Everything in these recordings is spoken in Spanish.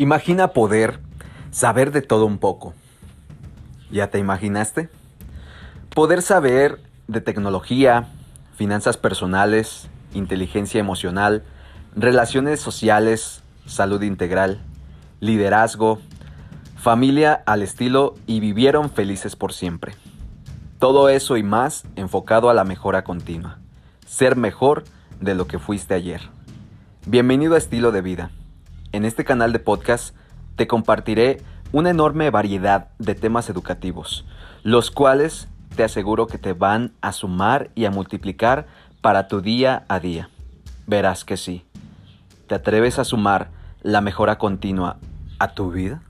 Imagina poder saber de todo un poco. ¿Ya te imaginaste? Poder saber de tecnología, finanzas personales, inteligencia emocional, relaciones sociales, salud integral, liderazgo, familia al estilo y vivieron felices por siempre. Todo eso y más enfocado a la mejora continua. Ser mejor de lo que fuiste ayer. Bienvenido a Estilo de Vida. En este canal de podcast te compartiré una enorme variedad de temas educativos, los cuales te aseguro que te van a sumar y a multiplicar para tu día a día. Verás que sí. ¿Te atreves a sumar la mejora continua a tu vida?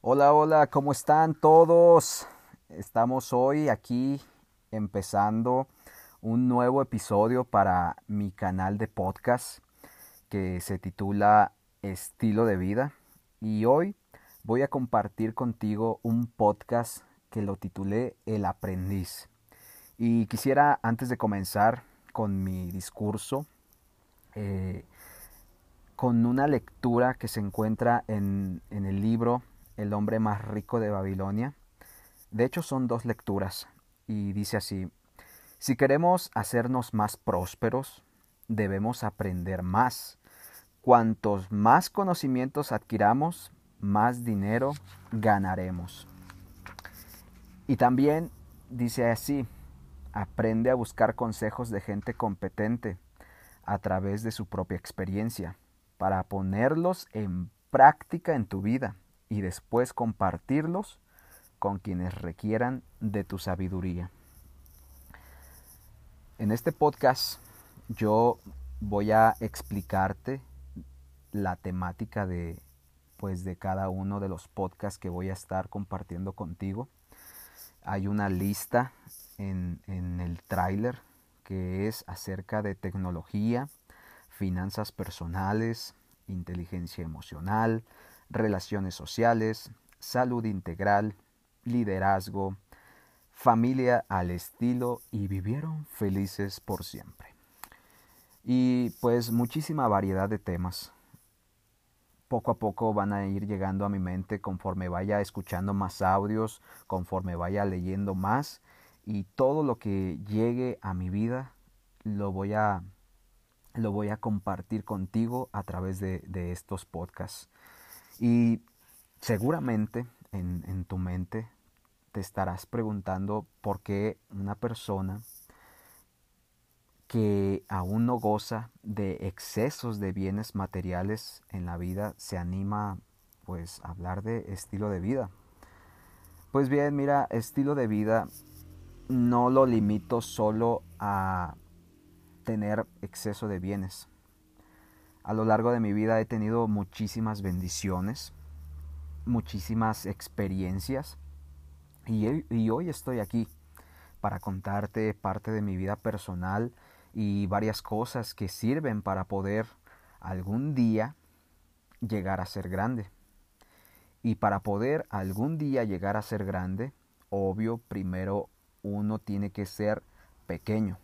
Hola, hola, ¿cómo están todos? Estamos hoy aquí empezando un nuevo episodio para mi canal de podcast que se titula Estilo de Vida y hoy voy a compartir contigo un podcast que lo titulé El aprendiz. Y quisiera antes de comenzar con mi discurso, eh, con una lectura que se encuentra en, en el libro El hombre más rico de Babilonia. De hecho son dos lecturas y dice así, si queremos hacernos más prósperos, debemos aprender más. Cuantos más conocimientos adquiramos, más dinero ganaremos. Y también dice así, aprende a buscar consejos de gente competente a través de su propia experiencia, para ponerlos en práctica en tu vida y después compartirlos con quienes requieran de tu sabiduría. En este podcast yo voy a explicarte la temática de pues de cada uno de los podcasts que voy a estar compartiendo contigo. Hay una lista en, en el tráiler que es acerca de tecnología, finanzas personales, inteligencia emocional, relaciones sociales, salud integral, liderazgo, familia al estilo y vivieron felices por siempre. Y pues muchísima variedad de temas. Poco a poco van a ir llegando a mi mente conforme vaya escuchando más audios, conforme vaya leyendo más y todo lo que llegue a mi vida lo voy a, lo voy a compartir contigo a través de, de estos podcasts. Y seguramente en, en tu mente te estarás preguntando por qué una persona que aún no goza de excesos de bienes materiales en la vida se anima pues a hablar de estilo de vida. Pues bien, mira, estilo de vida no lo limito solo a tener exceso de bienes. A lo largo de mi vida he tenido muchísimas bendiciones, muchísimas experiencias y, hoy estoy aquí para contarte parte de mi vida personal y varias cosas que sirven para poder algún día llegar a ser grande. Y para poder algún día llegar a ser grande, obvio, primero uno tiene que ser pequeño.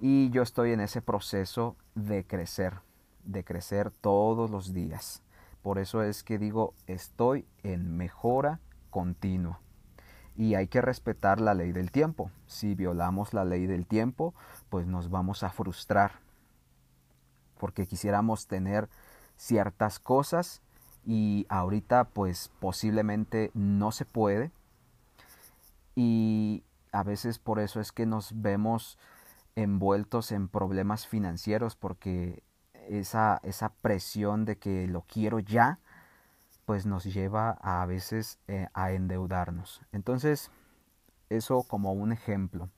Y yo estoy en ese proceso de crecer, de crecer todos los días. Por eso es que digo, estoy en mejora continua. Y hay que respetar la ley del tiempo. Si violamos la ley del tiempo, pues nos vamos a frustrar. Porque quisiéramos tener ciertas cosas y ahorita pues posiblemente no se puede. Y a veces por eso es que nos vemos envueltos en problemas financieros porque esa, esa presión de que lo quiero ya, pues nos lleva a, veces eh, a endeudarnos. Entonces, eso como un ejemplo.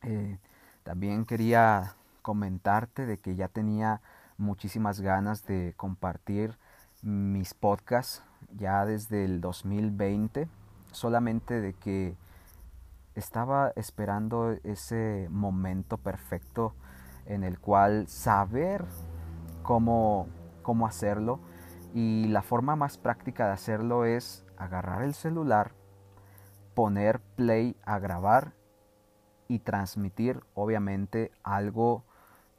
Eh, también quería comentarte de que ya tenía muchísimas ganas de compartir mis podcasts ya desde el 2020, solamente de que estaba esperando ese momento perfecto en el cual saber cómo, cómo hacerlo y la forma más práctica de hacerlo es agarrar el celular, poner play a grabar y transmitir obviamente algo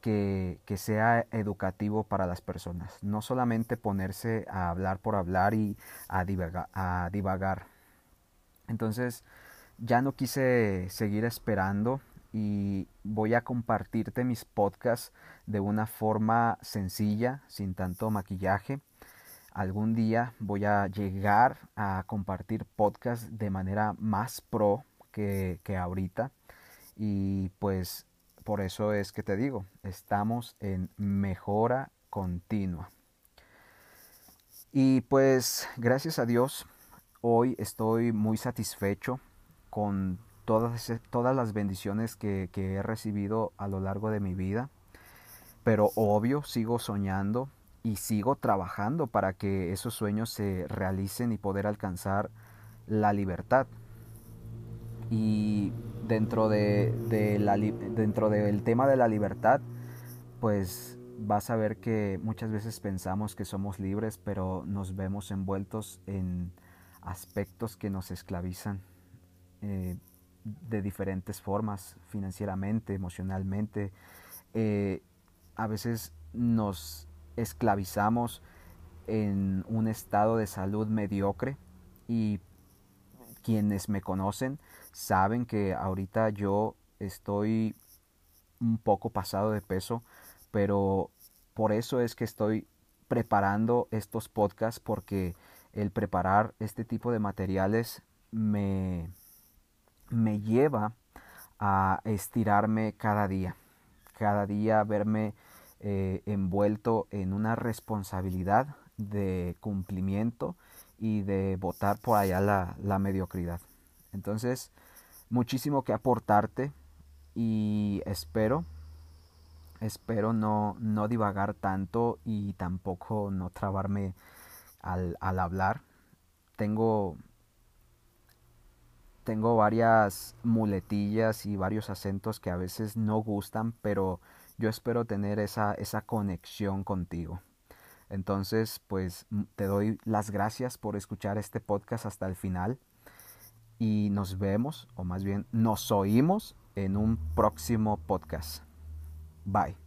que, sea educativo para las personas. No solamente ponerse a hablar por hablar y a a divagar. Entonces ya no quise seguir esperando y voy a compartirte mis podcasts de una forma sencilla, sin tanto maquillaje. Algún día voy a llegar a compartir podcasts de manera más pro que, que ahorita. Y pues por eso es que te digo, estamos en mejora continua. Y pues gracias a Dios, hoy estoy muy satisfecho con todas, todas las bendiciones que he recibido a lo largo de mi vida. Pero obvio, sigo soñando y sigo trabajando para que esos sueños se realicen y poder alcanzar la libertad. Y dentro, de, de la, del tema de la libertad, pues vas a ver que muchas veces pensamos que somos libres, pero nos vemos envueltos en aspectos que nos esclavizan. Eh, de diferentes formas, financieramente, emocionalmente. Eh, a veces nos esclavizamos en un estado de salud mediocre y quienes me conocen saben que ahorita yo estoy un poco pasado de peso, pero por eso es que estoy preparando estos podcasts porque el preparar este tipo de materiales me, me lleva a estirarme cada día, cada día verme eh, envuelto en una responsabilidad de cumplimiento y de votar por allá la, mediocridad. Entonces, muchísimo que aportarte y espero, espero no, no divagar tanto y tampoco no trabarme al, al hablar. Tengo tengo varias muletillas y varios acentos que a veces no gustan, pero yo espero tener esa, esa conexión contigo. Entonces, pues te doy las gracias por escuchar este podcast hasta el final y nos vemos, o más bien nos oímos en un próximo podcast. Bye.